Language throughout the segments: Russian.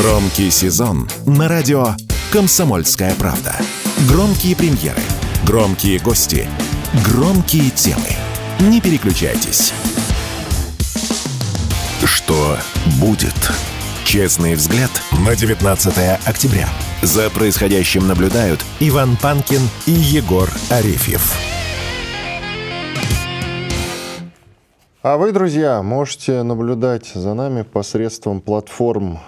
Громкий сезон на радио «Комсомольская правда». Громкие премьеры, громкие гости, громкие темы. Не переключайтесь. Что будет? Честный взгляд на 19 октября. За происходящим наблюдают Иван Панкин и Егор Арефьев. А вы, друзья, можете наблюдать за нами посредством платформ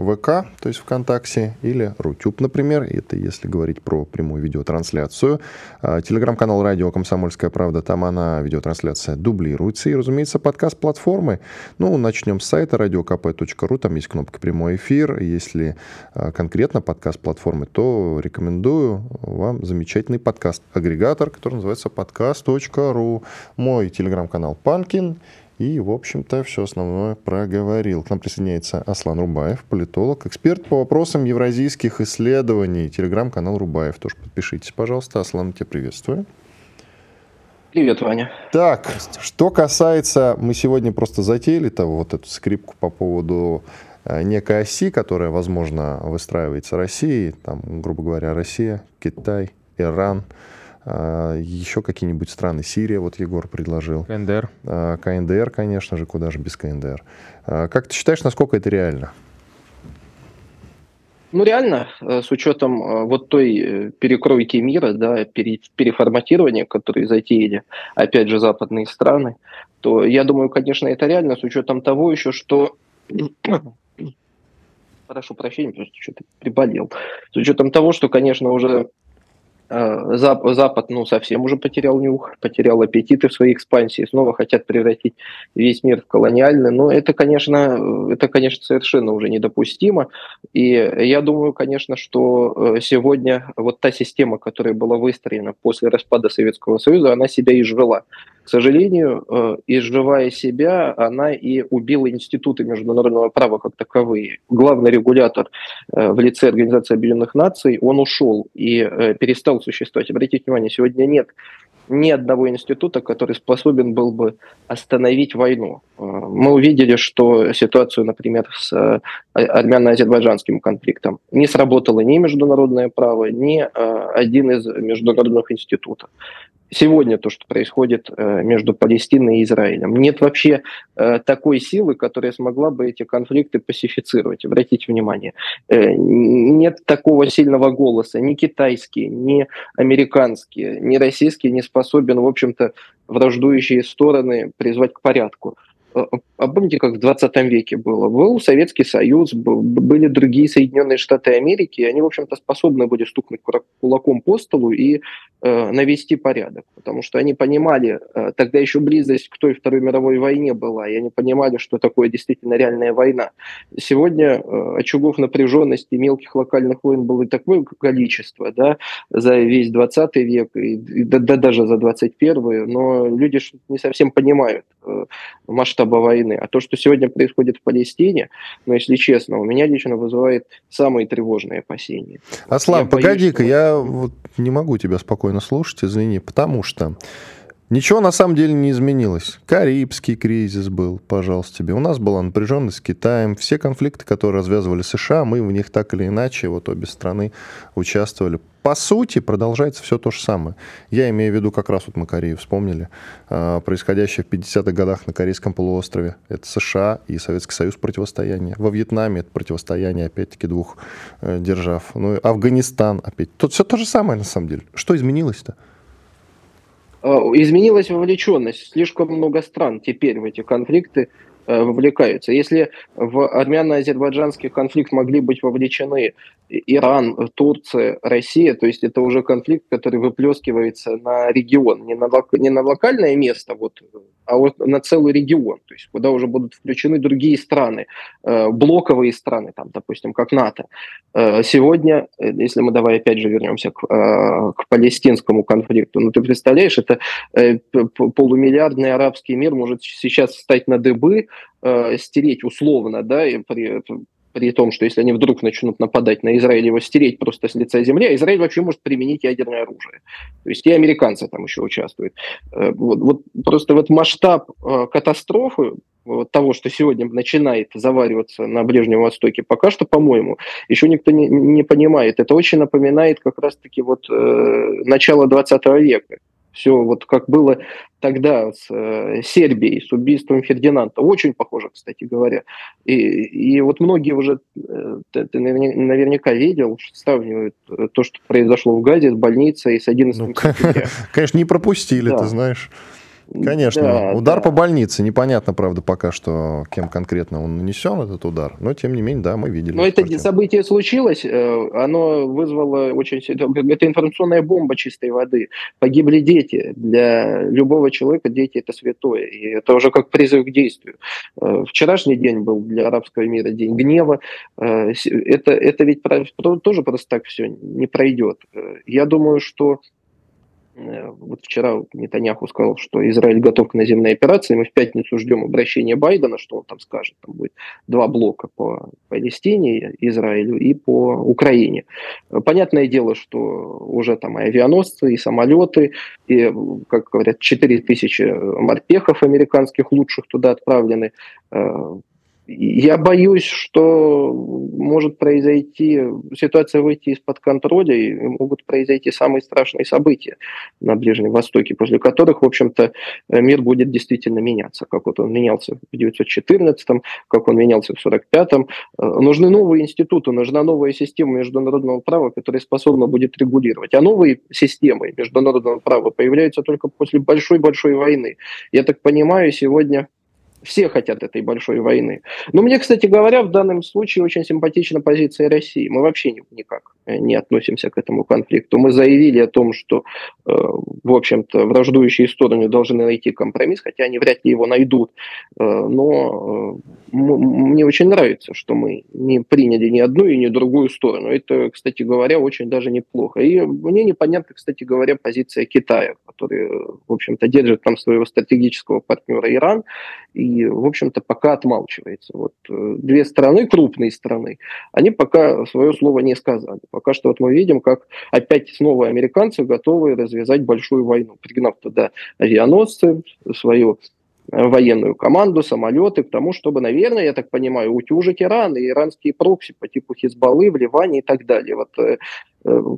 ВК, то есть ВКонтакте, или Рутюб, например, это если говорить про прямую видеотрансляцию. А, телеграм-канал «Радио Комсомольская правда», там она, видеотрансляция, дублируется. И, разумеется, подкаст-платформы. Ну, начнем с сайта radiokp.ru, там есть кнопка «Прямой эфир». Если а, конкретно подкаст-платформы, то рекомендую вам замечательный подкаст-агрегатор, который называется подкаст.ру. Мой телеграм-канал «Панкин». И, в общем-то, все основное проговорил. К нам присоединяется Аслан Рубаев, политолог, эксперт по вопросам евразийских исследований. Телеграм-канал Рубаев. Тоже подпишитесь, пожалуйста. Аслан, тебя приветствую. Привет, Ваня. Так, что касается, мы сегодня просто затеяли того вот эту скрипку по поводу э, некой оси, которая, возможно, выстраивается Россией, там, грубо говоря, Россия, Китай, Иран, еще какие-нибудь страны. Сирия, вот Егор предложил. КНДР. А, КНДР, конечно же, куда же без КНДР. А, как ты считаешь, насколько это реально? Ну, реально, э, с учетом э, вот той э, перекройки мира, да, переформатирования, которые затеяли, опять же, западные страны, то я думаю, конечно, это реально, с учетом того еще, что прошу прощения, просто что-то приболел. С учетом того, что, конечно, уже Запад, ну, совсем уже потерял нюх, потерял аппетиты в своей экспансии, снова хотят превратить весь мир в колониальный. Но это, конечно, это, конечно, совершенно уже недопустимо. И я думаю, конечно, что э, сегодня вот та система, которая была выстроена после распада Советского Союза, она себя изжила. К сожалению, э, изживая себя, она и убила институты международного права как таковые. Главный регулятор в лице Организации Объединенных Наций, он ушел и перестал существовать. Обратите внимание, сегодня нет ни одного института, который способен был бы остановить войну. Э, мы увидели, что ситуацию, например, с э, армяно-азербайджанским конфликтом не сработало ни международное право, ни э, один из международных институтов сегодня то, что происходит э, между Палестиной и Израилем. Нет вообще э, такой силы, которая смогла бы эти конфликты пасифицировать. Обратите внимание, э, нет такого сильного голоса. Ни китайский, ни американский, ни российский не способен, в общем-то, враждующие стороны призвать к порядку. А, а помните, как в 20 веке было? Был Советский Союз, были другие Соединенные Штаты Америки, и они, в общем-то, способны были стукнуть кулаком по столу и э, навести порядок, потому что они понимали, э, тогда еще близость к той Второй мировой войне была, и они понимали, что такое действительно реальная война. Сегодня э, очагов напряженности мелких локальных войн было такое количество, да, за весь 20 век, и, и да, да даже за 21 но люди не совсем понимают э, масштаб масштаба войны. А то, что сегодня происходит в Палестине, ну, если честно, у меня лично вызывает самые тревожные опасения. Аслан, погоди-ка, я вот не могу тебя спокойно слушать, извини, потому что Ничего на самом деле не изменилось. Карибский кризис был, пожалуйста, тебе. У нас была напряженность с Китаем. Все конфликты, которые развязывали США, мы в них так или иначе, вот обе страны участвовали. По сути, продолжается все то же самое. Я имею в виду, как раз вот мы Корею вспомнили, а, происходящее в 50-х годах на Корейском полуострове. Это США и Советский Союз противостояние. Во Вьетнаме это противостояние, опять-таки, двух э, держав. Ну, и Афганистан опять. Тут все то же самое, на самом деле. Что изменилось-то? Э, изменилась вовлеченность. Слишком много стран теперь в эти конфликты э, вовлекаются. Если в армяно-азербайджанский конфликт могли быть вовлечены Иран, Турция, Россия, то есть это уже конфликт, который выплескивается на регион, не на, не на локальное место, вот, а вот на целый регион, то есть куда уже будут включены другие страны, э, блоковые страны, там, допустим, как НАТО. Э, сегодня, э, если мы давай опять же вернемся к, к палестинскому конфликту, ну ты представляешь, это полумиллиардный арабский мир может сейчас встать на дыбы, стереть условно, да, при, при том, что если они вдруг начнут нападать на Израиль, его стереть просто с лица земли, а Израиль вообще может применить ядерное оружие. То есть и американцы там еще участвуют. Э, вот, вот просто вот масштаб э, катастрофы вот того, что сегодня начинает завариваться на Ближнем Востоке, пока что, по-моему, еще никто не, не понимает. Это очень напоминает как раз-таки вот э, начало 20 века все вот как было тогда с э, Сербией, с убийством Фердинанда. Очень похоже, кстати говоря. И, и вот многие уже, э, ты наверняка видел, сравнивают э, то, что произошло в Газе с больницей с 11 ну, Конечно, не пропустили, да. ты знаешь. Конечно. Да, удар да. по больнице. Непонятно, правда, пока что, кем конкретно он нанесен, этот удар. Но, тем не менее, да, мы видели. Но это картину. событие случилось. Э, оно вызвало очень... Это информационная бомба чистой воды. Погибли дети. Для любого человека дети – это святое. И это уже как призыв к действию. Э, вчерашний день был для арабского мира день гнева. Э, это, это ведь тоже просто так все не пройдет. Я думаю, что вот вчера Нетаньяху сказал, что Израиль готов к наземной операции. Мы в пятницу ждем обращения Байдена, что он там скажет. Там будет два блока по Палестине, Израилю и по Украине. Понятное дело, что уже там и авианосцы, и самолеты, и, как говорят, 4 тысячи морпехов американских лучших туда отправлены. Э, я боюсь, что может произойти, ситуация выйти из-под контроля, и могут произойти самые страшные события на Ближнем Востоке, после которых, в общем-то, мир будет действительно меняться, как вот он менялся в 1914-м, как он менялся в 1945-м. Нужны новые институты, нужна новая система международного права, которая способна будет регулировать. А новые системы международного права появляются только после большой-большой войны. Я так понимаю, сегодня все хотят этой большой войны. Но мне, кстати говоря, в данном случае очень симпатична позиция России. Мы вообще никак не относимся к этому конфликту. Мы заявили о том, что, э, в общем-то, враждующие стороны должны найти компромисс, хотя они вряд ли его найдут. Э, но э, мне очень нравится, что мы не приняли ни одну и ни другую сторону. Это, кстати говоря, очень даже неплохо. И мне непонятна, кстати говоря, позиция Китая, который, в общем-то, держит там своего стратегического партнера Иран. И в общем-то, пока отмалчивается. Вот э, две страны, крупные страны, они пока свое слово не сказали. Пока что вот мы видим, как опять снова американцы готовы развязать большую войну, пригнав туда авианосцы, свою военную команду, самолеты, к тому, чтобы, наверное, я так понимаю, утюжить Иран и иранские прокси по типу Хизбаллы в Ливане и так далее. Вот э,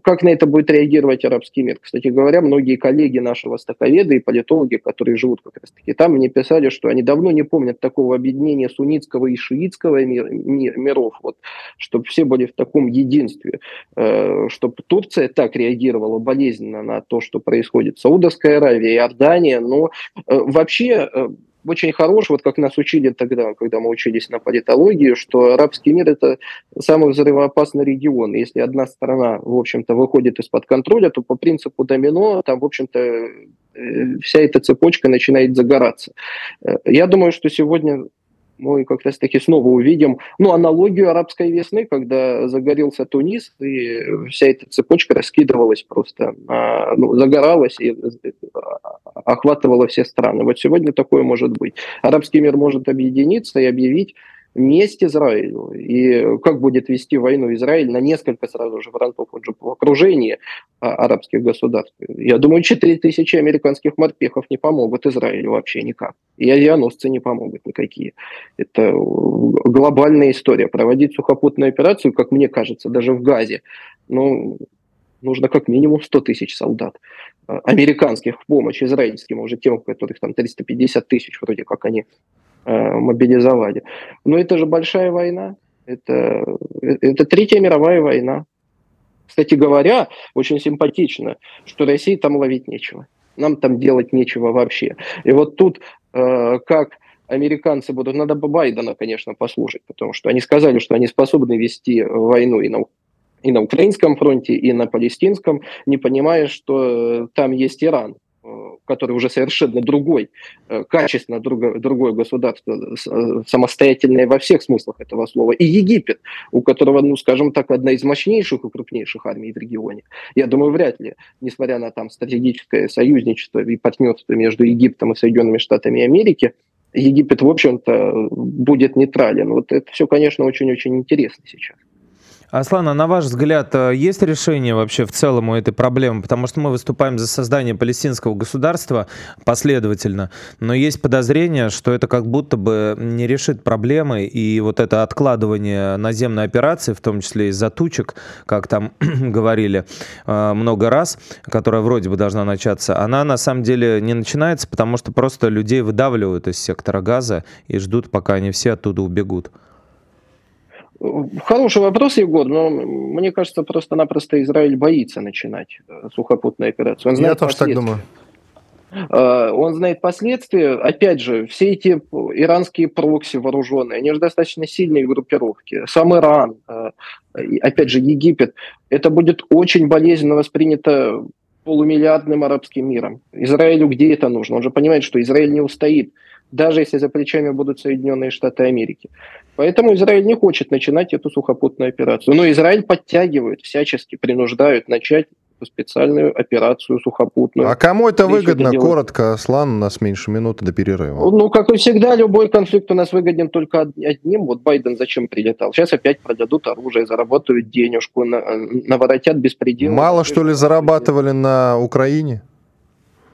как на это будет реагировать арабский мир? Кстати говоря, многие коллеги наши востоковеды и политологи, которые живут как раз-таки там, мне писали, что они давно не помнят такого объединения суннитского и шиитского мир, мир, миров, вот, чтобы все были в таком единстве, э, чтобы Турция так реагировала болезненно на то, что происходит. Саудовская Аравия, Иордания, но э, вообще очень хорош, вот как нас учили тогда, когда мы учились на политологии, что арабский мир – это самый взрывоопасный регион. Если одна страна, в общем-то, выходит из-под контроля, то по принципу домино там, в общем-то, э, вся эта цепочка начинает загораться. Э, я думаю, что сегодня мы как раз таки снова увидим, ну, аналогию арабской весны, когда загорелся Тунис, и вся эта цепочка раскидывалась просто, а, ну, загоралась и охватывала все страны. Вот сегодня такое может быть. Арабский мир может объединиться и объявить месть Израилю. И как будет вести войну Израиль на несколько сразу же фронтов, в окружении а, арабских государств. Я думаю, 4 тысячи американских морпехов не помогут Израилю вообще никак. И авианосцы не помогут никакие. Это глобальная история. Проводить сухопутную операцию, как мне кажется, даже в Газе, ну, нужно как минимум 100 тысяч солдат а, американских в помощь израильским, уже тем, у которых там 350 тысяч вроде как они Э, мобилизовали. Но это же большая война. Это, это Третья мировая война. Кстати говоря, очень симпатично, что России там ловить нечего. Нам там делать нечего вообще. И вот тут э, как американцы будут, надо бы Байдена, конечно, послушать, потому что они сказали, что они способны вести войну и на, и на украинском фронте, и на палестинском, не понимая, что там есть Иран. Э, который уже совершенно другой, э, качественно другое, другое государство, э, самостоятельное во всех смыслах этого слова, и Египет, у которого, ну, скажем так, одна из мощнейших и крупнейших армий в регионе. Я думаю, вряд ли, несмотря на там стратегическое союзничество и партнерство между Египтом и Соединенными Штатами Америки, Египет, в общем-то, будет нейтрален. Вот это все, конечно, очень-очень интересно сейчас. Аслан, а на ваш взгляд, э, есть решение вообще в целом у этой проблемы? Потому что мы выступаем за создание палестинского государства последовательно, но есть подозрение, что это как будто бы не решит проблемы, и вот это откладывание наземной операции, в том числе из-за тучек, как там говорили э, много раз, которая вроде бы должна начаться, она на самом деле не начинается, потому что просто людей выдавливают из сектора газа и ждут, пока они все оттуда убегут. Хороший вопрос, Егор, но мне кажется, просто-напросто Израиль боится начинать э, сухопутную операцию. Он знает Я тоже так думаю. Э, он знает последствия. Опять же, все эти иранские прокси вооруженные, они же достаточно сильные группировки. Сам Иран, э, опять же, Египет. Это будет очень болезненно воспринято полумиллиардным арабским миром. Израилю где это нужно? Он же понимает, что Израиль не устоит даже если за плечами будут Соединенные Штаты Америки. Поэтому Израиль не хочет начинать эту сухопутную операцию. Но Израиль подтягивает, всячески принуждают начать специальную операцию сухопутную. А кому это выгодно? Это Коротко, Аслан, у нас меньше минуты до перерыва. Ну, как и всегда, любой конфликт у нас выгоден только одним. Вот Байден зачем прилетал? Сейчас опять продадут оружие, заработают денежку, наворотят беспредел. Мало, что ли, зарабатывали на Украине?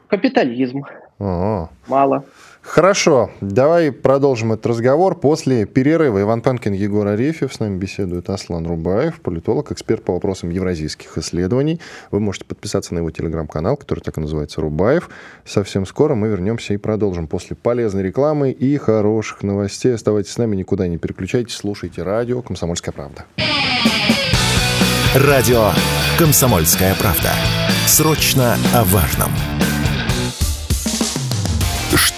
Капитализм. О-о. Мало. Хорошо, давай продолжим этот разговор после перерыва. Иван Панкин, Егор Арефьев, с нами беседует Аслан Рубаев, политолог, эксперт по вопросам евразийских исследований. Вы можете подписаться на его телеграм-канал, который так и называется Рубаев. Совсем скоро мы вернемся и продолжим после полезной рекламы и хороших новостей. Оставайтесь с нами, никуда не переключайтесь, слушайте радио «Комсомольская правда». Радио «Комсомольская правда». Срочно о важном.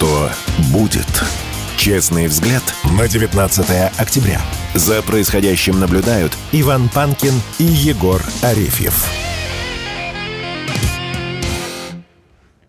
Что будет? Честный взгляд на 19 октября. За происходящим наблюдают Иван Панкин и Егор Арефьев.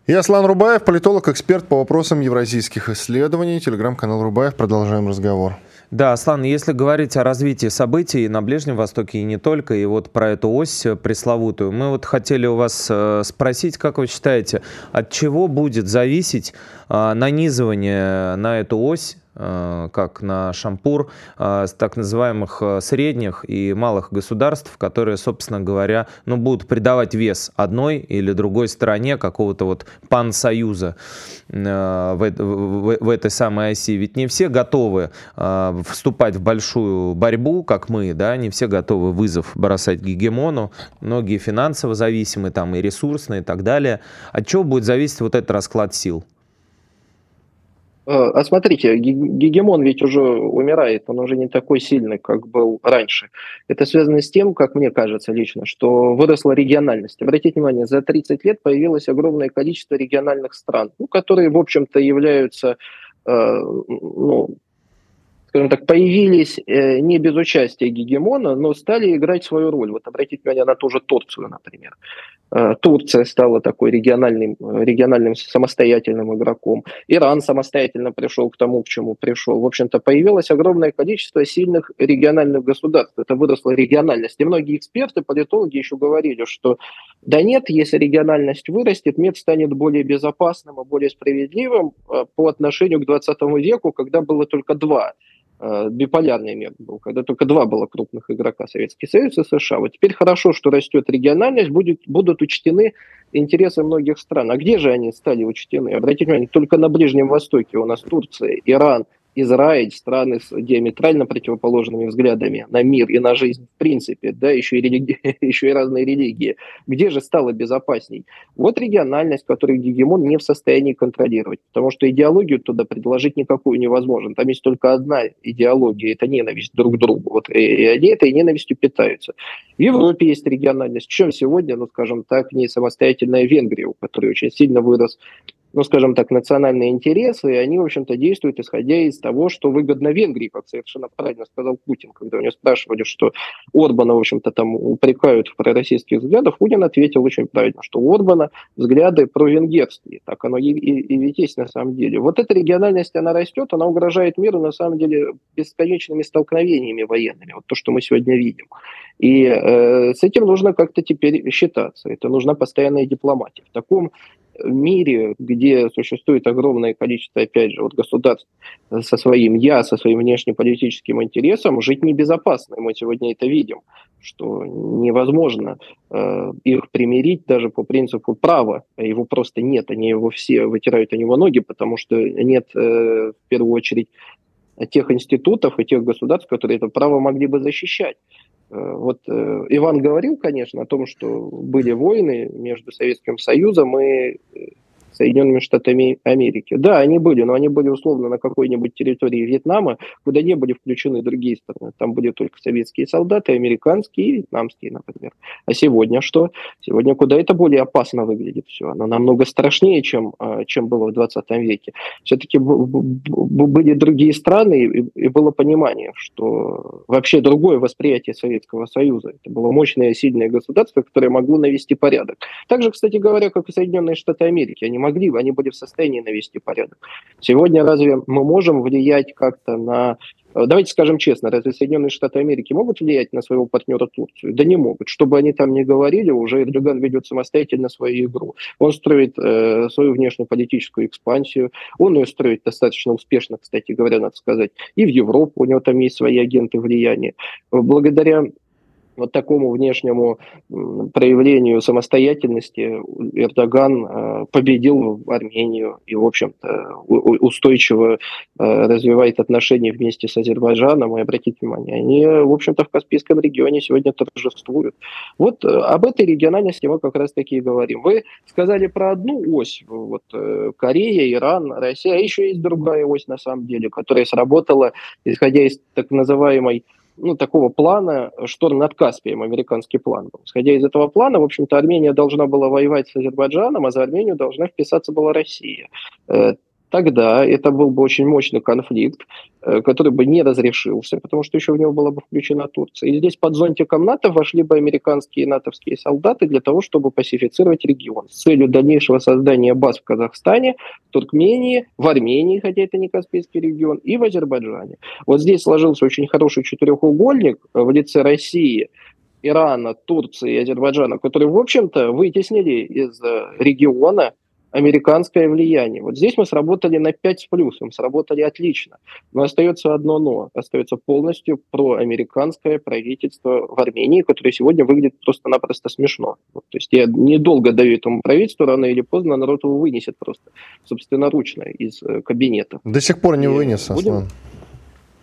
Я Аслан Рубаев, политолог, эксперт по вопросам евразийских исследований. Телеграм-канал Рубаев. Продолжаем разговор. Да, Аслан, если говорить о развитии событий на Ближнем Востоке и не только, и вот про эту ось пресловутую, мы вот хотели у вас э, спросить, как вы считаете, от чего будет зависеть э, нанизывание на эту ось Э, как на Шампур, э, так называемых э, средних и малых государств, которые, собственно говоря, ну, будут придавать вес одной или другой стороне какого-то вот пансоюза в, в, в этой самой оси. Ведь не все готовы вступать в большую борьбу, как мы, да, не все готовы вызов бросать гегемону, многие финансово зависимы, там и ресурсные и так далее. От чего будет зависеть вот этот расклад сил? Э, а смотрите, гегемон ведь уже умирает, он уже не такой сильный, как был раньше. Это связано с тем, как мне кажется лично, что выросла региональность. Обратите внимание, за 30 лет появилось огромное количество региональных стран, ну, которые, в общем-то, являются э, ну, скажем так, появились э, не без участия гегемона, но стали играть свою роль. Вот обратите внимание на ту же Турцию, например. Э, Турция стала такой региональным, региональным самостоятельным игроком. Иран самостоятельно пришел к тому, к чему пришел. В общем-то, появилось огромное количество сильных региональных государств. Это выросла региональность. И многие эксперты, политологи еще говорили, что да нет, если региональность вырастет, мир станет более безопасным и более справедливым э, по отношению к 20 веку, когда было только два Э, биполярный мир был, когда только два было крупных игрока, Советский Союз и США. Вот теперь хорошо, что растет региональность, будет, будут учтены интересы многих стран. А где же они стали учтены? Обратите внимание, только на Ближнем Востоке у нас Турция, Иран, Израиль, страны с диаметрально противоположными взглядами на мир и на жизнь в принципе, да, еще и, религи... еще и разные религии. Где же стало безопасней? Вот региональность, которую гегемон не в состоянии контролировать, потому что идеологию туда предложить никакую невозможно. Там есть только одна идеология, это ненависть друг к другу. Вот, и они этой ненавистью питаются. В Европе есть региональность. Чем сегодня, ну, скажем так, не самостоятельная Венгрия, у которой очень сильно вырос ну, скажем так, национальные интересы, и они, в общем-то, действуют, исходя из того, что выгодно Венгрии, как совершенно правильно сказал Путин, когда у него спрашивали, что Орбана, в общем-то, там упрекают в пророссийских взглядах, Путин ответил очень правильно, что у Орбана взгляды провенгерские, так оно и, и, и ведь есть на самом деле. Вот эта региональность, она растет, она угрожает миру, на самом деле, бесконечными столкновениями военными, вот то, что мы сегодня видим. И э, с этим нужно как-то теперь считаться, это нужна постоянная дипломатия. В таком мире, где существует огромное количество, опять же, вот государств со своим «я», со своим внешнеполитическим интересом, жить небезопасно. И мы сегодня это видим, что невозможно э, их примирить даже по принципу права. Его просто нет, они его все вытирают о него ноги, потому что нет, э, в первую очередь, тех институтов и тех государств, которые это право могли бы защищать. Э, вот э, Иван говорил, конечно, о том, что были войны между Советским Союзом и Соединенными Штатами Америки. Да, они были, но они были условно на какой-нибудь территории Вьетнама, куда не были включены другие страны. Там были только советские солдаты, американские и вьетнамские, например. А сегодня что? Сегодня куда это более опасно выглядит все. Оно намного страшнее, чем, а, чем было в 20 веке. Все-таки были другие страны, и было понимание, что вообще другое восприятие Советского Союза. Это было мощное, сильное государство, которое могло навести порядок. Также, кстати говоря, как и Соединенные Штаты Америки. Они могли могли, они были в состоянии навести порядок. Сегодня разве мы можем влиять как-то на э, Давайте скажем честно, разве Соединенные Штаты Америки могут влиять на своего партнера Турцию? Да не могут. Что бы они там ни говорили, уже Эрдоган ведет самостоятельно свою игру. Он строит э, свою внешнеполитическую экспансию, он ее строит достаточно успешно, кстати говоря, надо сказать, и в Европу, у него там есть свои агенты влияния. Благодаря вот такому внешнему проявлению самостоятельности Эрдоган э, победил Армению и, в общем-то, устойчиво э, развивает отношения вместе с Азербайджаном. И обратите внимание, они, в общем-то, в Каспийском регионе сегодня торжествуют. Вот э, об этой региональности мы как раз-таки и говорим. Вы сказали про одну ось, вот Корея, Иран, Россия, а еще есть другая ось на самом деле, которая сработала, исходя из так называемой ну, такого плана шторм над Каспием, американский план был. Исходя из этого плана, в общем-то, Армения должна была воевать с Азербайджаном, а за Армению должна вписаться была Россия. Э, тогда это был бы очень мощный конфликт, э, который бы не разрешился, потому что еще в него была бы включена Турция. И здесь под зонтиком НАТО вошли бы американские и натовские солдаты для того, чтобы пасифицировать регион с целью дальнейшего создания баз в Казахстане, в Туркмении, в Армении, хотя это не Каспийский регион, и в Азербайджане. Вот здесь сложился очень хороший четырехугольник в лице России, Ирана, Турции и Азербайджана, которые, в общем-то, вытеснили из э, региона американское влияние. Вот здесь мы сработали на 5 с плюсом, сработали отлично. Но остается одно но. Остается полностью проамериканское правительство в Армении, которое сегодня выглядит просто-напросто смешно. Вот, то есть я недолго даю этому правительству, рано или поздно народ его вынесет просто собственноручно из э, кабинета. До сих пор не вынес, будем... Аслан.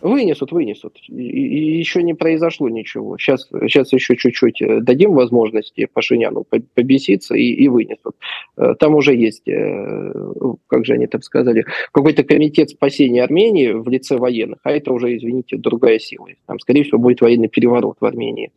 Вынесут, вынесут. И, и еще не произошло ничего. Сейчас, сейчас еще чуть-чуть э, дадим возможности Пашиняну побеситься и, и вынесут. Э, там уже есть, э, как же они там сказали, какой-то комитет спасения Армении в лице военных, а это уже, извините, другая сила. Там, скорее всего, будет военный переворот в Армении.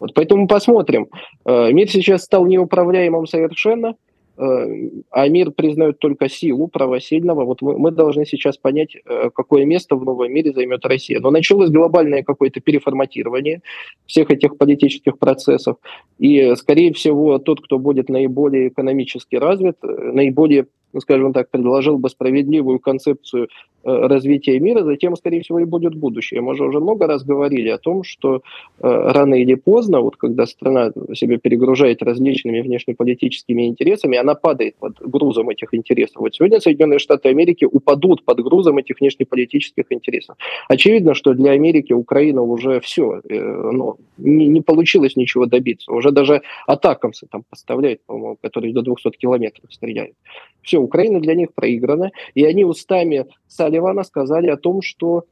Вот поэтому посмотрим. Мир сейчас стал неуправляемым совершенно – а мир признает только силу права сильного. Вот мы, мы должны сейчас понять, э, какое место в новом мире займет Россия. Но началось глобальное какое-то переформатирование всех этих политических процессов. И, скорее всего, тот, кто будет наиболее экономически развит, э, наиболее ну, скажем так, предложил бы справедливую концепцию э, развития мира, затем, скорее всего, и будет будущее. Мы же уже много раз говорили о том, что э, рано или поздно, вот когда страна себя перегружает различными внешнеполитическими интересами, она падает под грузом этих интересов. Вот сегодня Соединенные Штаты Америки упадут под грузом этих внешнеполитических интересов. Очевидно, что для Америки Украина уже все, э, ну, не, не получилось ничего добиться. Уже даже атакамсы там поставляют, по-моему, которые до 200 километров стреляют. Все, все, Украина для них проиграна. И они устами Салливана сказали о том, что,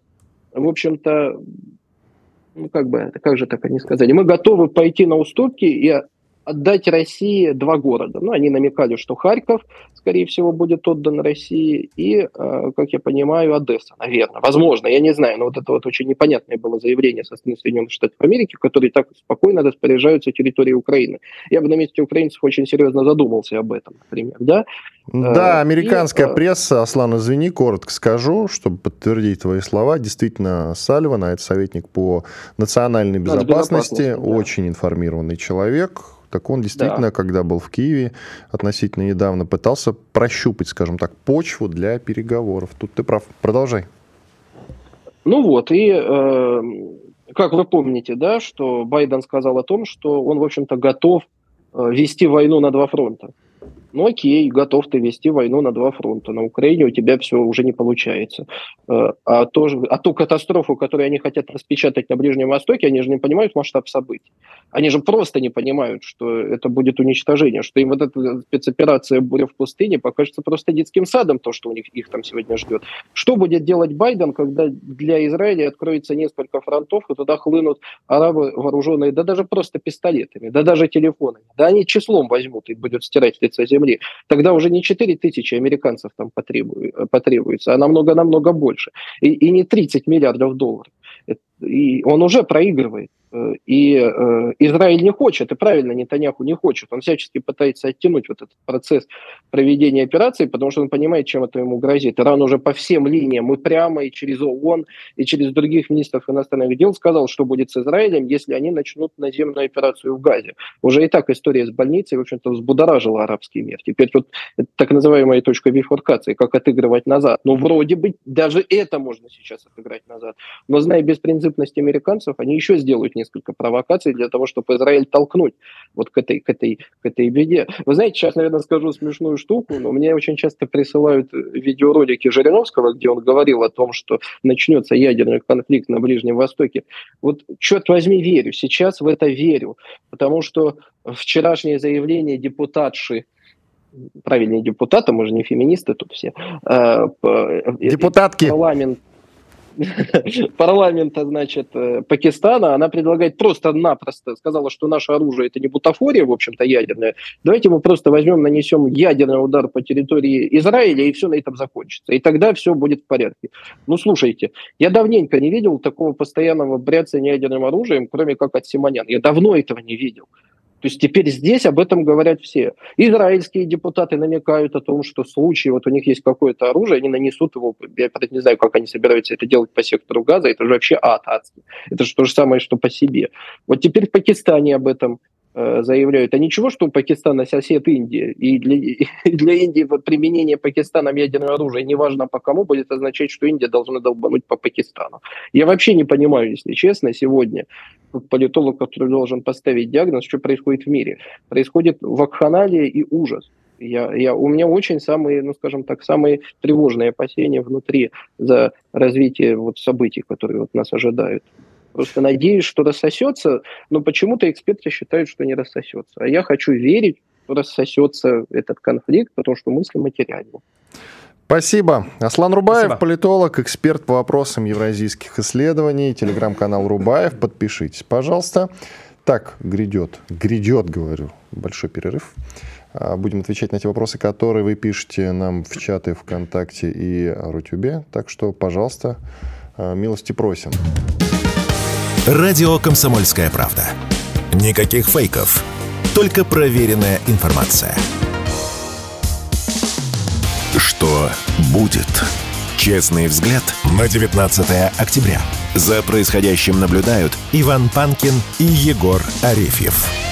в общем-то, ну как бы, как же так они сказали, мы готовы пойти на уступки и отдать России два города. Ну, они намекали, что Харьков, скорее всего, будет отдан России, и, э, как я понимаю, Одесса, наверное. Возможно, я не знаю, но вот это вот очень непонятное было заявление со стороны Соединенных Штатов Америки, которые так спокойно распоряжаются территорией Украины. Я бы на месте украинцев очень серьезно задумался об этом, например, да? Да, э, американская и, э, пресса, Аслан, извини, коротко скажу, чтобы подтвердить твои слова. Действительно, Сальван, а это советник по национальной безопасности, безопасности да. очень информированный человек, так он действительно, да. когда был в Киеве относительно недавно, пытался прощупать, скажем так, почву для переговоров. Тут ты прав. Продолжай. Ну вот, и э, как вы помните, да, что Байден сказал о том, что он, в общем-то, готов э, вести войну на два фронта. Ну окей, готов ты вести войну на два фронта. На Украине у тебя все уже не получается. Э, а, то, а ту катастрофу, которую они хотят распечатать на Ближнем Востоке, они же не понимают масштаб событий. Они же просто не понимают, что это будет уничтожение, что им вот эта спецоперация «Буря в пустыне» покажется просто детским садом, то, что у них их там сегодня ждет. Что будет делать Байден, когда для Израиля откроется несколько фронтов, и туда хлынут арабы вооруженные, да даже просто пистолетами, да даже телефонами. Да они числом возьмут и будут стирать лица земли. Тогда уже не 4 тысячи американцев там потребуется, а намного-намного больше. И, и не 30 миллиардов долларов. И он уже проигрывает. Э, и э, Израиль не хочет, и правильно Нетаньяху не хочет. Он всячески пытается оттянуть вот этот процесс проведения операции, потому что он понимает, чем это ему грозит. Иран уже по всем линиям, и прямо, и через ООН, и через других министров иностранных дел сказал, что будет с Израилем, если они начнут наземную операцию в Газе. Уже и так история с больницей, в общем-то, взбудоражила арабский мир. Теперь вот так называемая точка бифуркации, как отыгрывать назад. Ну, вроде бы даже это можно сейчас отыграть назад. Но зная беспринципность американцев, они еще сделают несколько провокаций для того, чтобы Израиль толкнуть вот к этой, к этой, к этой беде. Вы знаете, сейчас, наверное, скажу смешную штуку, но мне очень часто присылают видеоролики Жириновского, где он говорил о том, что начнется ядерный конфликт на Ближнем Востоке. Вот, черт возьми, верю. Сейчас в это верю. Потому что вчерашнее заявление депутатши правильнее депутата, мы же не феминисты тут все. Э, Депутатки. Парламент, парламента, значит, э, Пакистана, она предлагает просто-напросто, сказала, что наше оружие это не бутафория, в общем-то, ядерная. Давайте мы просто возьмем, нанесем ядерный удар по территории Израиля, и все на этом закончится. И тогда все будет в порядке. Ну, слушайте, я давненько не видел такого постоянного бряцания ядерным оружием, кроме как от Симонян. Я давно этого не видел. То есть теперь здесь об этом говорят все. Израильские депутаты намекают о том, что в случае, вот у них есть какое-то оружие, они нанесут его, я не знаю, как они собираются это делать по сектору газа, это же вообще ад адский. Это же то же самое, что по себе. Вот теперь в Пакистане об этом Э, заявляют, а ничего, что Пакистан сосед Индии, и для, и для Индии применение Пакистаном ядерного оружия, неважно по кому, будет означать, что Индия должна долбануть по Пакистану. Я вообще не понимаю, если честно, сегодня, политолог, который должен поставить диагноз, что происходит в мире. Происходит вакханалия и ужас. Я, я, у меня очень самые, ну скажем так, самые тревожные опасения внутри за развитие вот событий, которые вот нас ожидают. Просто надеюсь, что рассосется, но почему-то эксперты считают, что не рассосется. А я хочу верить, что рассосется этот конфликт, потому что мысли материальны. Спасибо. Аслан Рубаев, Спасибо. политолог, эксперт по вопросам евразийских исследований, телеграм-канал Рубаев. Подпишитесь, пожалуйста. Так, грядет, грядет, говорю, большой перерыв. А, будем отвечать на те вопросы, которые вы пишете нам в чаты ВКонтакте и Рутюбе. Так что, пожалуйста, а, милости просим. Радио «Комсомольская правда». Никаких фейков, только проверенная информация. Что будет? Честный взгляд на 19 октября. За происходящим наблюдают Иван Панкин и Егор Арефьев.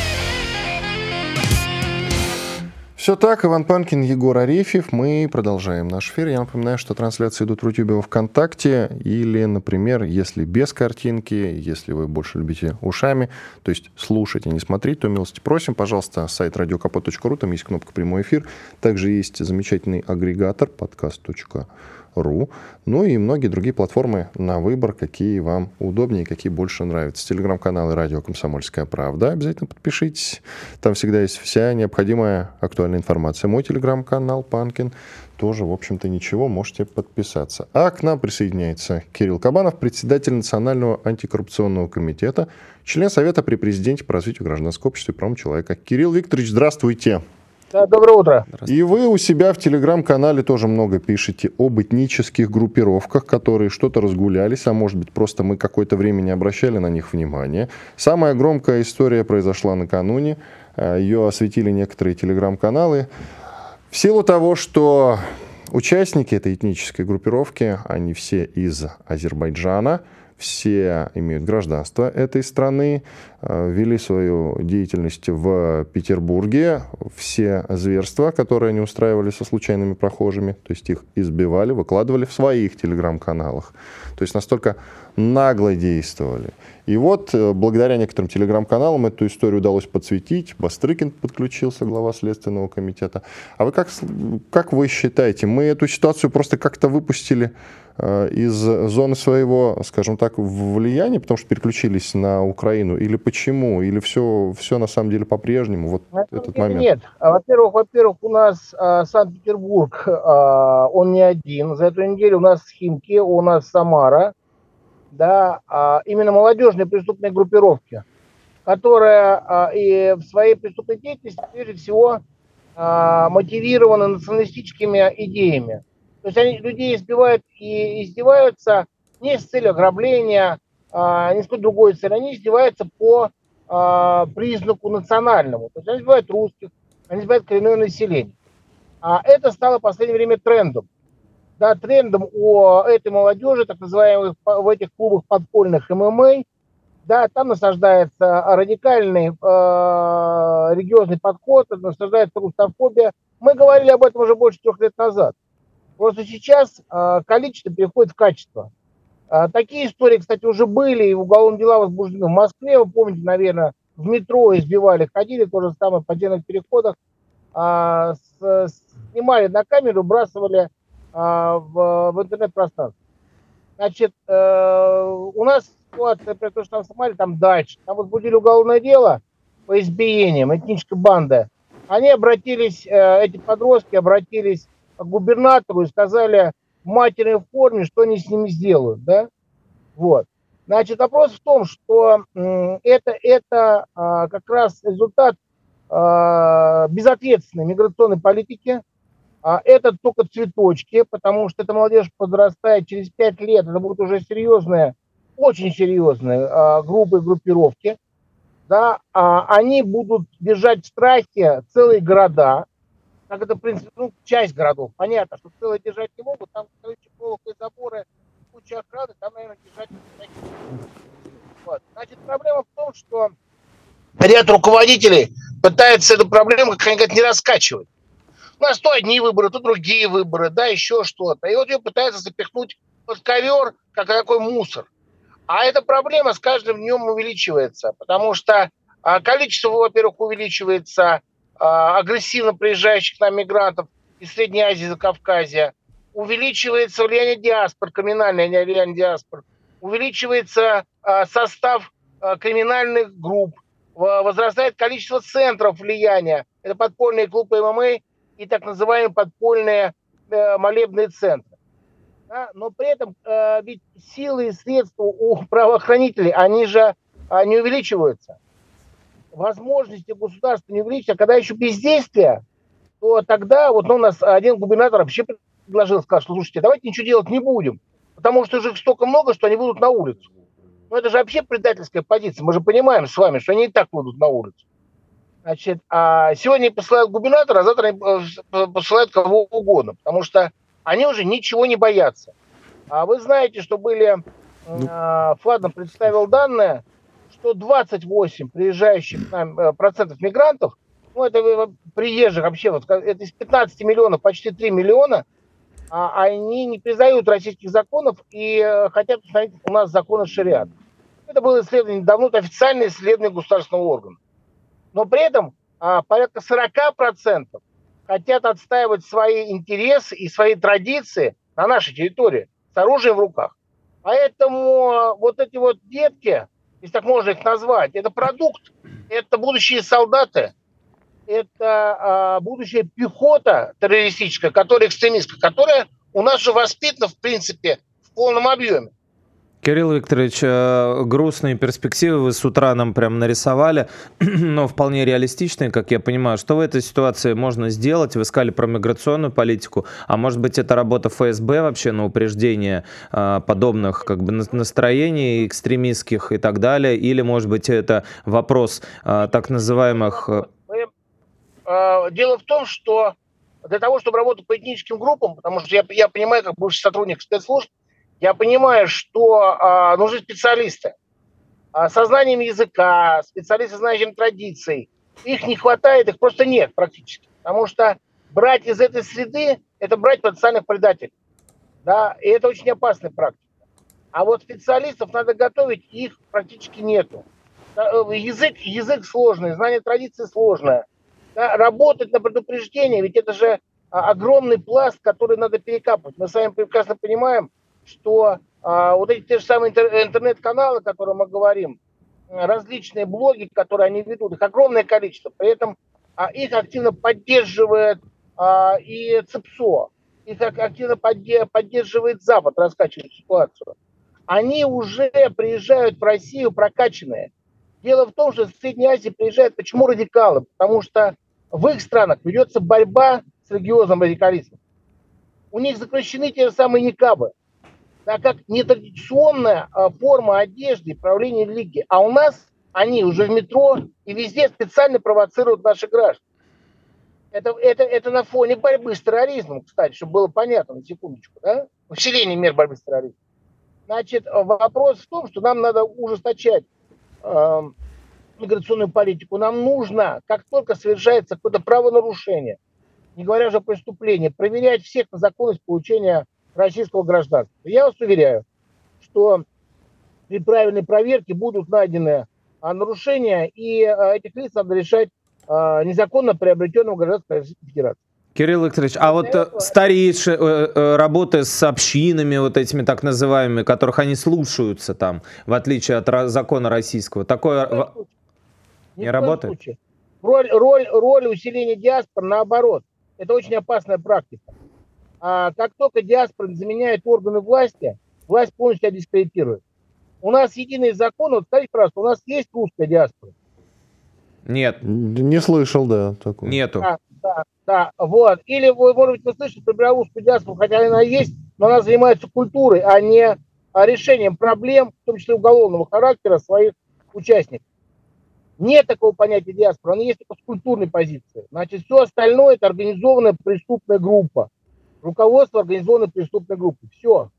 Все так, Иван Панкин, Егор Арефьев. Мы продолжаем наш эфир. Я напоминаю, что трансляции идут в Рутюбе ВКонтакте. Или, например, если без картинки, если вы больше любите ушами, то есть слушать, а не смотреть, то милости просим, пожалуйста, сайт radiokapot.ru, там есть кнопка «Прямой эфир». Также есть замечательный агрегатор подкаст.ру ру, ну и многие другие платформы на выбор, какие вам удобнее, какие больше нравятся. Телеграм-каналы «Радио Комсомольская правда». Обязательно подпишитесь. Там всегда есть вся необходимая актуальная информация. Мой телеграм-канал «Панкин» тоже, в общем-то, ничего, можете подписаться. А к нам присоединяется Кирилл Кабанов, председатель Национального антикоррупционного комитета, член Совета при президенте по развитию гражданского общества и прав человека. Кирилл Викторович, здравствуйте. Да, доброе утро. И вы у себя в телеграм-канале тоже много пишете об этнических группировках, которые что-то разгулялись, а может быть просто мы какое-то время не обращали на них внимания. Самая громкая история произошла накануне. Э, Ее осветили некоторые телеграм-каналы. В силу того, что участники этой этнической группировки, они все из Азербайджана, все имеют гражданство этой страны, вели свою деятельность в Петербурге. Все зверства, которые они устраивали со случайными прохожими, то есть их избивали, выкладывали в своих телеграм-каналах. То есть настолько нагло действовали. И вот э, благодаря некоторым телеграм-каналам эту историю удалось подсветить. Бастрыкин подключился, глава Следственного комитета. А вы как, как вы считаете, мы эту ситуацию просто как-то выпустили э, из зоны своего, скажем так, влияния, потому что переключились на Украину? Или почему? Или все, все на самом деле по-прежнему? Вот на этот момент. Нет. А, во-первых, во-первых, у нас а, Санкт-Петербург, а, он не один. За эту неделю у нас Химки, у нас Самара, да, а именно молодежные преступные группировки, которые а, и в своей преступной деятельности прежде всего а, мотивированы националистическими идеями. То есть они людей избивают и издеваются не с целью ограбления, а, какой другой цели, они издеваются по а, признаку национальному. То есть они избивают русских, они избивают коренное население. А это стало в последнее время трендом да, трендом у этой молодежи, так называемых в этих клубах подпольных ММА, да, там насаждается радикальный э, религиозный подход, насаждается русофобия. Мы говорили об этом уже больше трех лет назад. Просто сейчас э, количество переходит в качество. Э, такие истории, кстати, уже были, и уголовные дела возбуждены в Москве. Вы помните, наверное, в метро избивали, ходили, то же самое в подземных переходах. Э, с, снимали на камеру, бросали а, в, в интернет-пространстве. Значит, э, у нас ситуация, при том, что там Сомали, там дальше. Там возбудили уголовное дело по избиениям, этническая банда. Они обратились, э, эти подростки обратились к губернатору и сказали матерной форме, что они с ними сделают, да? Вот. Значит, вопрос в том, что это, это э, как раз результат э, безответственной миграционной политики, а это только цветочки, потому что эта молодежь подрастает через 5 лет, это будут уже серьезные, очень серьезные а, группы, группировки, да, а они будут держать в страхе целые города, как это, в принципе, ну, часть городов, понятно, что целые держать не могут, там, короче, полосы, заборы, куча охраны, там, наверное, держать не вот. Значит, проблема в том, что ряд руководителей пытаются эту проблему, как они говорят, не раскачивать. У нас то одни выборы, то другие выборы, да, еще что-то. И вот ее пытаются запихнуть под ковер, как такой мусор. А эта проблема с каждым днем увеличивается, потому что а, количество, во-первых, увеличивается агрессивно приезжающих нам мигрантов из Средней Азии, Закавказья, увеличивается влияние диаспор, криминальное влияние диаспор, увеличивается а, состав криминальных групп, возрастает количество центров влияния. Это подпольные клубы ММА, и так называемые подпольные э, молебные центры. Но при этом э, ведь силы и средства у правоохранителей, они же не увеличиваются. Возможности государства не увеличиваются. А когда еще бездействие, то тогда вот ну, у нас один губернатор вообще предложил, сказал, что слушайте, давайте ничего делать не будем, потому что же их столько много, что они будут на улицу. Ну это же вообще предательская позиция. Мы же понимаем с вами, что они и так будут на улицу. Значит, а сегодня посылают губернатора, а завтра э, посылают кого угодно, потому что они уже ничего не боятся. А вы знаете, что были, ну. а, Фладно представил данные, что 28 приезжающих нам э, процентов мигрантов, ну это э, приезжих вообще, вот, это из 15 миллионов, почти 3 миллиона, а они не признают российских законов и хотят установить у нас законы шариата. Это было исследование давно, это официальное исследование государственного органа но при этом а, порядка 40% хотят отстаивать свои интересы и свои традиции на нашей территории с оружием в руках. Поэтому вот эти вот детки, если так можно их назвать, это продукт, это будущие солдаты, это а, будущая пехота террористическая, которая экстремистская, которая у нас же воспитана, в принципе, в полном объеме. Кирилл Викторович, э, грустные перспективы вы с утра нам прям нарисовали, но вполне реалистичные, как я понимаю. Что в этой ситуации можно сделать? Вы сказали про миграционную политику, а может быть это работа ФСБ вообще на упреждение э, подобных как бы настроений экстремистских и так далее? Или может быть это вопрос э, так называемых... Дело в том, что для того, чтобы работать по этническим группам, потому что я, я понимаю, как бывший сотрудник спецслужб, Я понимаю, что а, нужны специалисты а, со знанием языка, специалисты, знающим традиций. Их не хватает, их просто нет практически. Потому что брать из этой среды – это брать потенциальных предателей. Да, и это очень опасная практика. А вот специалистов надо готовить, их практически нету. Э, язык, язык сложный, знание традиции сложное. Да, работать на предупреждение, ведь это же а, огромный пласт, который надо перекапывать. Мы с вами прекрасно понимаем, что а, вот эти те же самые интернет-каналы, о которых мы говорим, различные блоги, которые они ведут, их огромное количество. При этом а, их активно поддерживает а, и ЦЕПСО, их активно поддерживает Запад, раскачивает ситуацию. Они уже приезжают в Россию прокачанные. Дело в том, что в Средней Азии приезжают почему радикалы? Потому что в их странах ведется борьба с религиозным радикализмом. У них запрещены те же самые никабы, так как нетрадиционная а, форма одежды и правления религии. А у нас они уже в метро и везде специально провоцируют наших граждан. Это, это, это на фоне борьбы с терроризмом, кстати, чтобы было понятно, на секундочку, да? Усиление мер борьбы с терроризмом. Значит, вопрос в том, что нам надо ужесточать э, миграционную политику. Нам нужно, как только совершается какое-то правонарушение, не говоря уже о преступлении, проверять всех на законность получения российского гражданства. Я вас уверяю, что при правильной проверке будут найдены а, нарушения, и а, этих лиц надо решать а, незаконно приобретенного гражданства Российской Федерации. Кирилл Викторович, а вот этого... старейшие э, э, работы с общинами, вот этими так называемыми, которых они слушаются там, в отличие от закона российского, такое не работает? Роль, роль, роль усиления диаспор наоборот. Это очень опасная практика. А как только диаспора заменяет органы власти, власть полностью дискредитирует. У нас единый закон, вот скажите, пожалуйста, у нас есть русская диаспора? Нет. Не слышал, да, такого. Нету. Да, да, да, вот. Или вы, может быть, вы слышите про белорусскую диаспору, хотя она есть, но она занимается культурой, а не а решением проблем, в том числе уголовного характера своих участников. Нет такого понятия диаспора, оно есть только с культурной позиции. Значит, все остальное – это организованная преступная группа. Руководство организованной преступной группы. Все.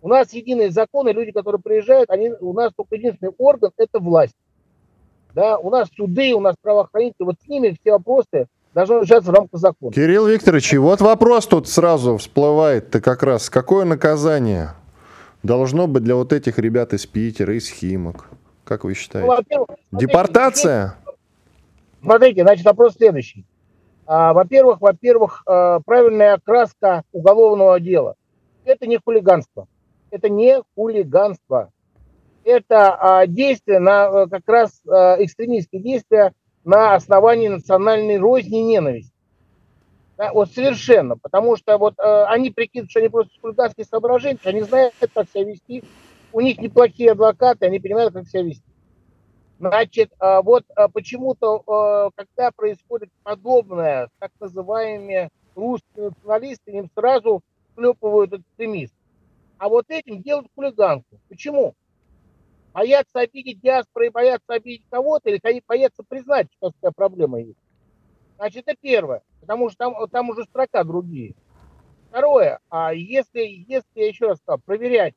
У нас единые законы, люди, которые приезжают, они, у нас только единственный орган – это власть да, у нас суды, у нас правоохранители, вот с ними все вопросы должны решаться в рамках закона. Кирилл Викторович, и вот вопрос тут сразу всплывает-то как раз, какое наказание должно быть для вот этих ребят из Питера, из Химок? Как вы считаете? Ну, Депортация? Смотрите, значит, вопрос следующий. А, во-первых, во-первых, а, правильная окраска уголовного дела. Это не хулиганство. Это не хулиганство это а, действия на как раз экстремистские действия на основании национальной розни и ненависти. Да, вот совершенно, потому что вот э, они прикидывают, что они просто хулиганские соображения, они знают, как себя вести, у них неплохие адвокаты, они понимают, как себя вести. Значит, э, вот э, почему-то, э, когда происходит подобное, так называемые русские националисты, им сразу клепывают экстремист. А вот этим делают хулиганку. Почему? боятся обидеть диаспоры и боятся обидеть кого-то, или боятся признать, что такая проблема есть. Значит, это первое, потому что там, там уже строка другие. Второе, а если, если я еще раз сказал, проверять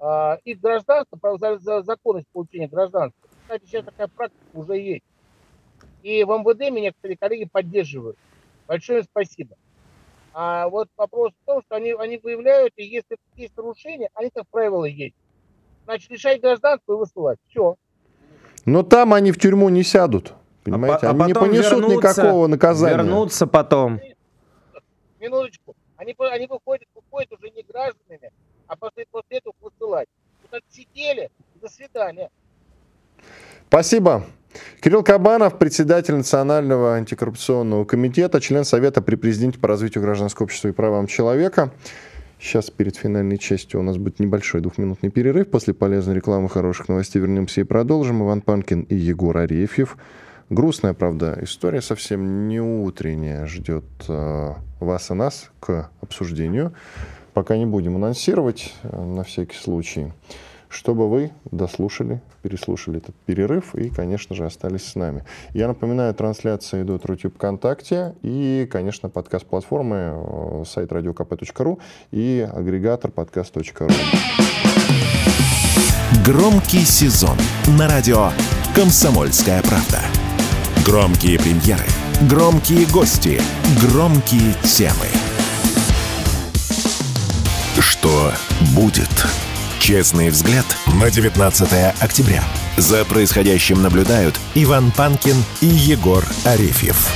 а, их гражданство, за законность получения гражданства, кстати, сейчас такая практика уже есть. И в МВД меня, кстати, коллеги поддерживают. Большое спасибо. А вот вопрос в том, что они, они выявляют, и если есть нарушения, они, как правило, есть значит, лишать гражданства и высылать. Все. Но там они в тюрьму не сядут. Понимаете? А, а они не понесут никакого наказания. Вернутся потом. Минуточку. Они, они выходят, выходят уже не гражданами, а после, после этого высылать. Вот сидели, до свидания. Спасибо. Кирилл Кабанов, председатель Национального антикоррупционного комитета, член Совета при президенте по развитию гражданского общества и правам человека. Сейчас перед финальной частью у нас будет небольшой двухминутный перерыв. После полезной рекламы, хороших новостей вернемся и продолжим. Иван Панкин и Егор Арефьев. Грустная, правда, история совсем не утренняя ждет э, вас и нас к обсуждению. Пока не будем анонсировать, э, на всякий случай. Чтобы вы дослушали, переслушали этот перерыв и, конечно же, остались с нами. Я напоминаю, трансляции идут YouTube ВКонтакте и, конечно, подкаст-платформы э, сайт radiokp.ru и агрегатор подкаст.ру. Громкий сезон на радио «Комсомольская правда». Громкие премьеры, громкие гости, громкие темы. Что будет? Честный взгляд на 19 октября. За происходящим наблюдают Иван Панкин и Егор Арефьев.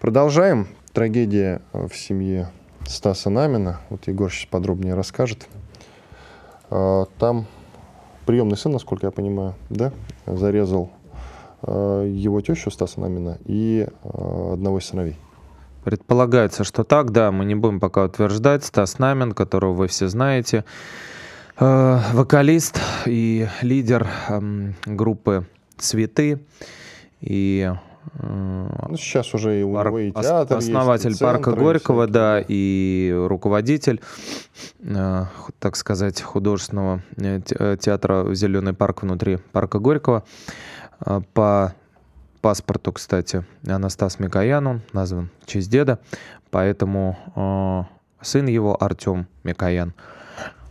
Продолжаем. Трагедия в семье Стаса Намина. Вот Егор сейчас подробнее расскажет. А, там приемный сын, насколько я понимаю, да, зарезал а, его тещу Стаса Намина и а, одного из сыновей. Предполагается, что так, да, мы не будем пока утверждать. Стас Намин, которого вы все знаете, вокалист и лидер группы «Цветы». И ну, сейчас уже и у него и театр Основатель есть, и парка Горького, да, и руководитель, э, так сказать, художественного э, э, театра «Зеленый парк» внутри парка Горького. Э, по паспорту, кстати, Анастас Микоян, он назван в честь деда, поэтому э, сын его, Артем Микоян,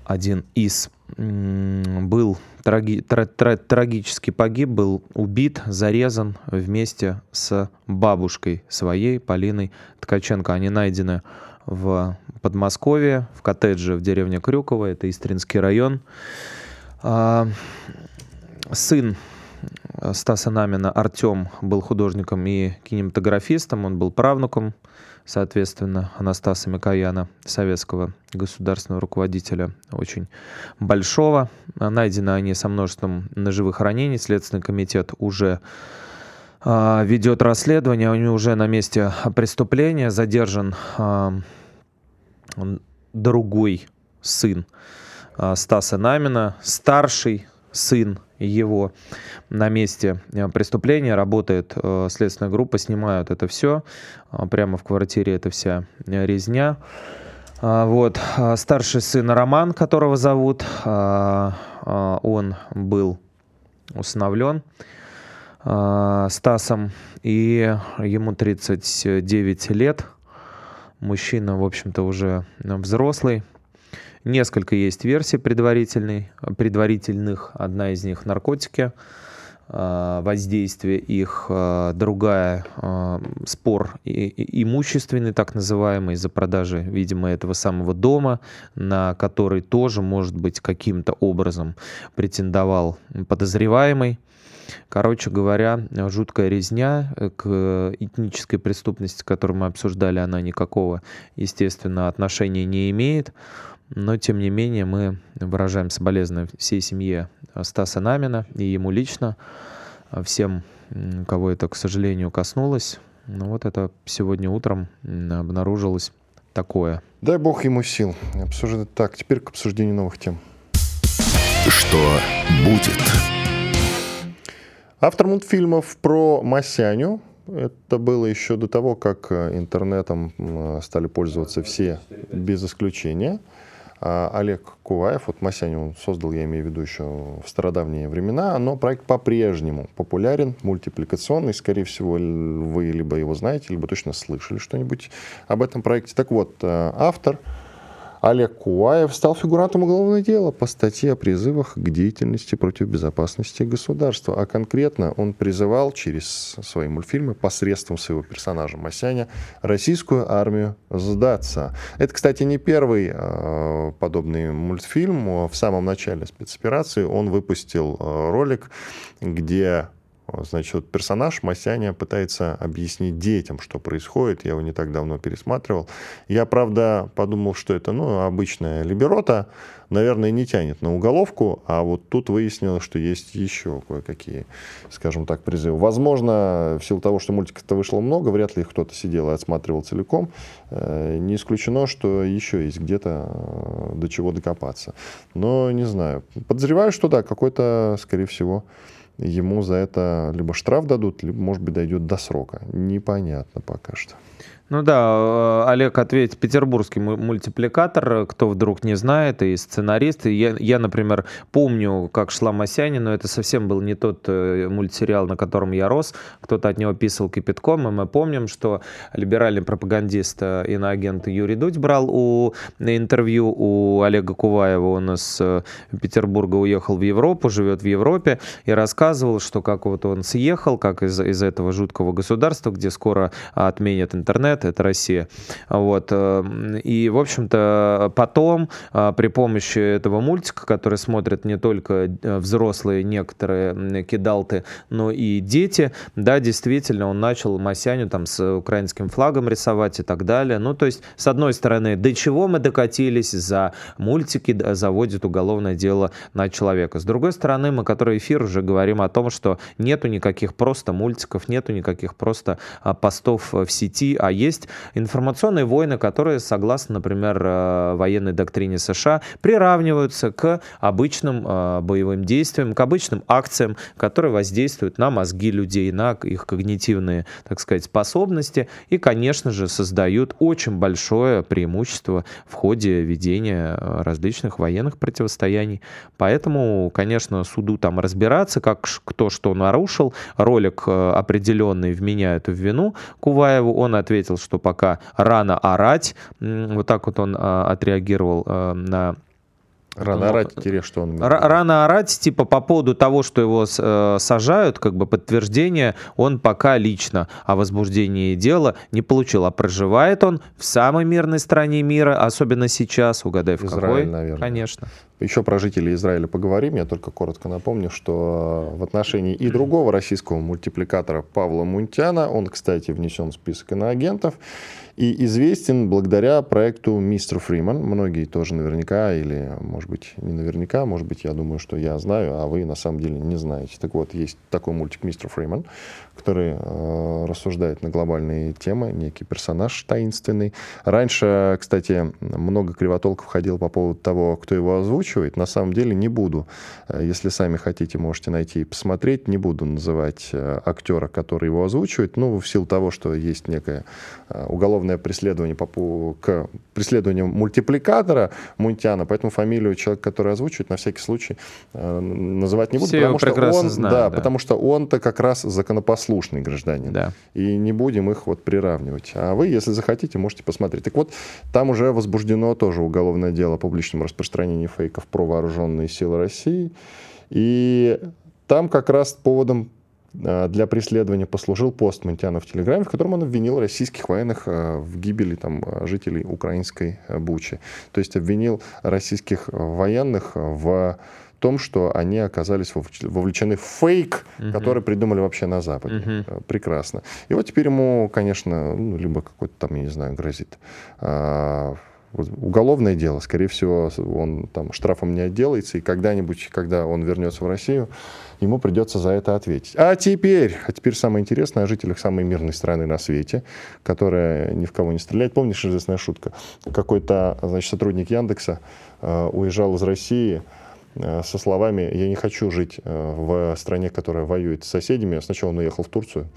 один из был траги, тра, тра, трагически погиб, был убит, зарезан вместе с бабушкой своей, Полиной Ткаченко. Они найдены в Подмосковье, в коттедже в деревне Крюково, это Истринский район. А, сын Стаса Намина, Артем, был художником и кинематографистом, он был правнуком соответственно, Анастаса Микояна, советского государственного руководителя, очень большого. Найдены они со множеством ножевых ранений. Следственный комитет уже э, ведет расследование, они уже на месте преступления. Задержан э, другой сын э, Стаса Намина, старший сын его на месте э, преступления. Работает э, следственная группа, снимают это все. Э, прямо в квартире эта вся резня. Вот. Старший сын Роман, которого зовут, он был усыновлен Стасом, и ему 39 лет. Мужчина, в общем-то, уже взрослый. Несколько есть версий предварительных. Одна из них наркотики, а, воздействие их, а, другая а, спор имущественный, так называемый, из-за продажи, видимо, этого самого дома, на который тоже, может быть, каким-то образом претендовал подозреваемый. Короче говоря, жуткая резня к этнической преступности, которую мы обсуждали, она никакого, естественно, отношения не имеет. Но, тем не менее, мы выражаем соболезнования всей семье Стаса Намина и ему лично, всем, кого это, к сожалению, коснулось. Ну вот это сегодня утром обнаружилось такое. Дай бог ему сил. Обсуждать так. Теперь к обсуждению новых тем. Что будет? Автор мультфильмов про Масяню. Это было еще до того, как интернетом стали пользоваться все без исключения. А, Олег Куваев, вот Масянин он создал, я имею в виду еще в стародавние времена, но проект по-прежнему популярен, мультипликационный, скорее всего, вы либо его знаете, либо точно слышали что-нибудь об этом проекте. Так вот, э, автор Олег Куаев стал фигурантом уголовного дела по статье о призывах к деятельности против безопасности государства. А конкретно он призывал через свои мультфильмы посредством своего персонажа Масяня российскую армию сдаться. Это, кстати, не первый э, подобный мультфильм. В самом начале спецоперации он выпустил э, ролик, где Значит, вот персонаж Масяня пытается объяснить детям, что происходит. Я его не так давно пересматривал. Я, правда, подумал, что это ну, обычная либерота. Наверное, не тянет на уголовку. А вот тут выяснилось, что есть еще кое-какие, скажем так, призывы. Возможно, в силу того, что мультиков-то вышло много, вряд ли кто-то сидел и отсматривал целиком. Э, не исключено, что еще есть где-то э, до чего докопаться. Но не знаю. Подозреваю, что да, какой-то, скорее всего, ему за это либо штраф дадут, либо, может быть, дойдет до срока. Непонятно пока что. Ну да, э, Олег ответит, петербургский мультипликатор, кто вдруг не знает, и сценарист. Я, я, например, помню, как шла Масяня, но это совсем был не тот э, мультсериал, на котором я рос. Кто-то от него писал кипятком, и мы помним, что либеральный пропагандист, э, иноагент Юрий Дудь брал у интервью у Олега Куваева. Он из Петербурга уехал в Европу, живет в Европе, и рассказывал, что как вот он съехал, как из, из этого жуткого государства, где скоро отменят интернет, интернет, это Россия. Вот. Э, и, в общем-то, потом э, при помощи этого мультика, который смотрят не только э, взрослые некоторые кидалты, но и дети, да, действительно, он начал Масяню там с украинским флагом рисовать и так далее. Ну, то есть, с одной стороны, до чего мы докатились за мультики, заводит уголовное дело на человека. С другой стороны, мы, который эфир, уже говорим о том, что нету никаких просто мультиков, нету никаких просто а, постов в сети, а есть информационные войны, которые, согласно, например, э, военной доктрине США, приравниваются к обычным э, боевым действиям, к обычным акциям, которые воздействуют на мозги людей, на их когнитивные, так сказать, способности и, конечно же, создают очень большое преимущество в ходе ведения э, различных военных противостояний. Поэтому, конечно, суду там разбираться, как кто что нарушил. Ролик определенный вменяют в вину Куваеву. Он ответил ответил, что пока рано орать. Вот так вот он а, отреагировал а, на Рано орать, что он... Рано орать, типа по поводу того, что его э, сажают, как бы подтверждение он пока лично о возбуждении дела не получил. А проживает он в самой мирной стране мира, особенно сейчас, угадай в Израиль, какой? наверное. Конечно. Еще про жителей Израиля поговорим. Я только коротко напомню, что в отношении и другого российского мультипликатора Павла Мунтяна, он, кстати, внесен в список иноагентов, и известен благодаря проекту «Мистер Фриман». Многие тоже наверняка, или, может быть, не наверняка, может быть, я думаю, что я знаю, а вы на самом деле не знаете. Так вот, есть такой мультик «Мистер Фриман», который э, рассуждает на глобальные темы, некий персонаж таинственный. Раньше, кстати, много кривотолков ходил по поводу того, кто его озвучивает. На самом деле не буду. Э, если сами хотите, можете найти и посмотреть. Не буду называть э, актера, который его озвучивает. Ну, в силу того, что есть некое э, уголовное преследование по, к преследованию мультипликатора Мунтяна, поэтому фамилию человека, который озвучивает, на всякий случай называть не буду. Все потому что он, знают, да, да, потому что он-то как раз законопослушный послушный гражданин. Да. И не будем их вот приравнивать. А вы, если захотите, можете посмотреть. Так вот, там уже возбуждено тоже уголовное дело о публичном распространении фейков про вооруженные силы России. И там как раз поводом а, для преследования послужил пост Монтяна в Телеграме, в котором он обвинил российских военных а, в гибели там, жителей украинской Бучи. То есть обвинил российских военных в том, что они оказались вовлечены в фейк, угу. который придумали вообще на Западе. Угу. Прекрасно. И вот теперь ему, конечно, ну, либо какой-то там, я не знаю, грозит а, уголовное дело. Скорее всего, он там штрафом не отделается, и когда-нибудь, когда он вернется в Россию, ему придется за это ответить. А теперь, а теперь самое интересное о жителях самой мирной страны на свете, которая ни в кого не стреляет. Помнишь известная шутка? Какой-то, значит, сотрудник Яндекса э, уезжал из России, со словами «я не хочу жить э, в стране, которая воюет с соседями». Сначала он уехал в Турцию,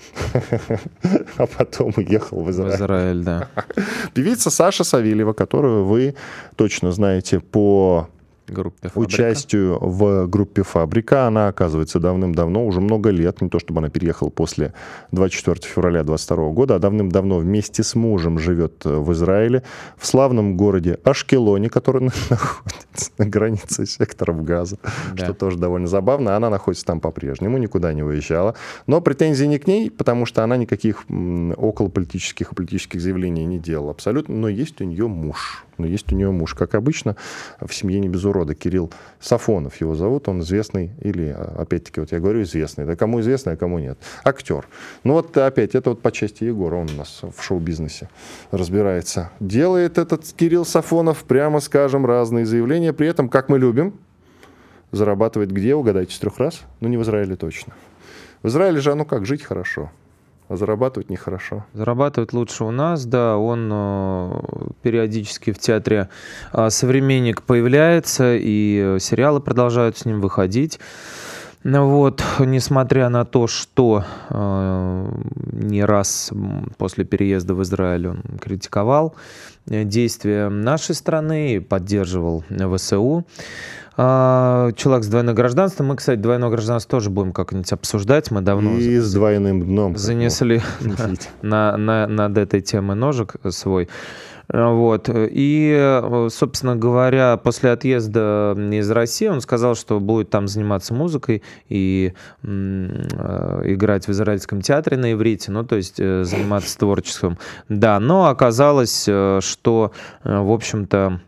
а потом уехал в Израиль. В Израиль, да. Певица Саша Савельева, которую вы точно знаете по группе «Фабрика». участию в группе «Фабрика». Она, оказывается, давным-давно, уже много лет, не то чтобы она переехала после 24 февраля 22 года, а давным-давно вместе с мужем живет в Израиле, в славном городе Ашкелоне, который находится на границе секторов Газа, да. что тоже довольно забавно. Она находится там по-прежнему, никуда не уезжала. Но претензии не к ней, потому что она никаких околополитических и политических заявлений не делала абсолютно, но есть у нее муж но есть у нее муж. Как обычно, в семье не без урода. Кирилл Сафонов его зовут, он известный, или, опять-таки, вот я говорю известный, да кому известный, а кому нет. Актер. Ну вот опять, это вот по части Егора, он у нас в шоу-бизнесе разбирается. Делает этот Кирилл Сафонов, прямо скажем, разные заявления, при этом, как мы любим, зарабатывает где, угадайте, с трех раз? Ну, не в Израиле точно. В Израиле же, ну как, жить хорошо а зарабатывать нехорошо. Зарабатывать лучше у нас, да. Он э, периодически в театре э, «Современник» появляется, и сериалы продолжают с ним выходить. Вот, несмотря на то, что э, не раз после переезда в Израиль он критиковал э, действия нашей страны и поддерживал ВСУ. А, человек с двойным гражданством. Мы, кстати, двойное гражданство тоже будем как-нибудь обсуждать. Мы давно и с двойным дном. занесли на, на, над этой темой ножик свой. Вот. И, собственно говоря, после отъезда из России он сказал, что будет там заниматься музыкой и э, играть в израильском театре на иврите, ну, то есть э, заниматься творчеством. Да, но оказалось, э, что, в общем-то,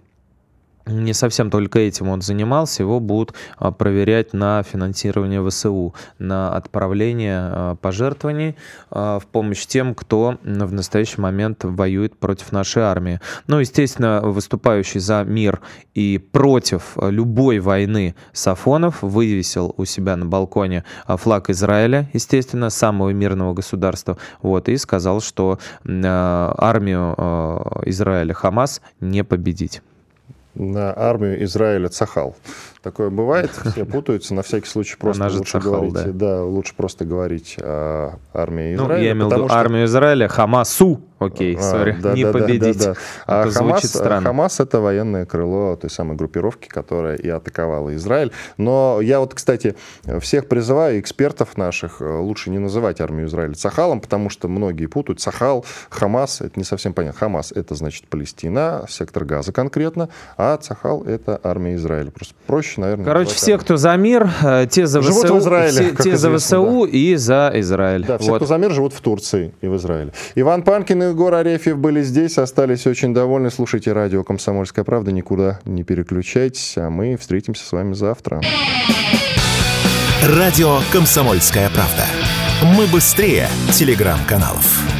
не совсем только этим он занимался, его будут а, проверять на финансирование ВСУ, на отправление а, пожертвований а, в помощь тем, кто в настоящий момент воюет против нашей армии. Ну, естественно, выступающий за мир и против любой войны Сафонов вывесил у себя на балконе флаг Израиля, естественно, самого мирного государства, вот, и сказал, что армию Израиля Хамас не победить армию Израиля Цахал. Такое бывает, все путаются, на всякий случай просто Она лучше Цахал, говорить, да. да, лучше просто говорить о армии Израиля. Ну, я имел в виду что... армию Израиля, Хамасу, окей, а, сори, да, не да, победить. Да, да, да. А Хамас, странно. Хамас это военное крыло той самой группировки, которая и атаковала Израиль. Но я вот, кстати, всех призываю, экспертов наших, э, лучше не называть армию Израиля Цахалом, потому что многие путают. Цахал, Хамас, это не совсем понятно. Хамас это значит Палестина, сектор Газа конкретно, а Цахал это армия Израиля. Просто проще проще, наверное. Короче, все, кто за мир, э, те за живут ВСУ, в Израиле, все, те за ВСУ да. и за Израиль. Да, все, вот. кто за мир, живут в Турции и в Израиле. Иван Панкин и Егор Арефьев были здесь, остались очень довольны. Слушайте радио «Комсомольская правда», никуда не переключайтесь, а мы встретимся с вами завтра. Радио «Комсомольская правда». Мы быстрее телеграм-каналов.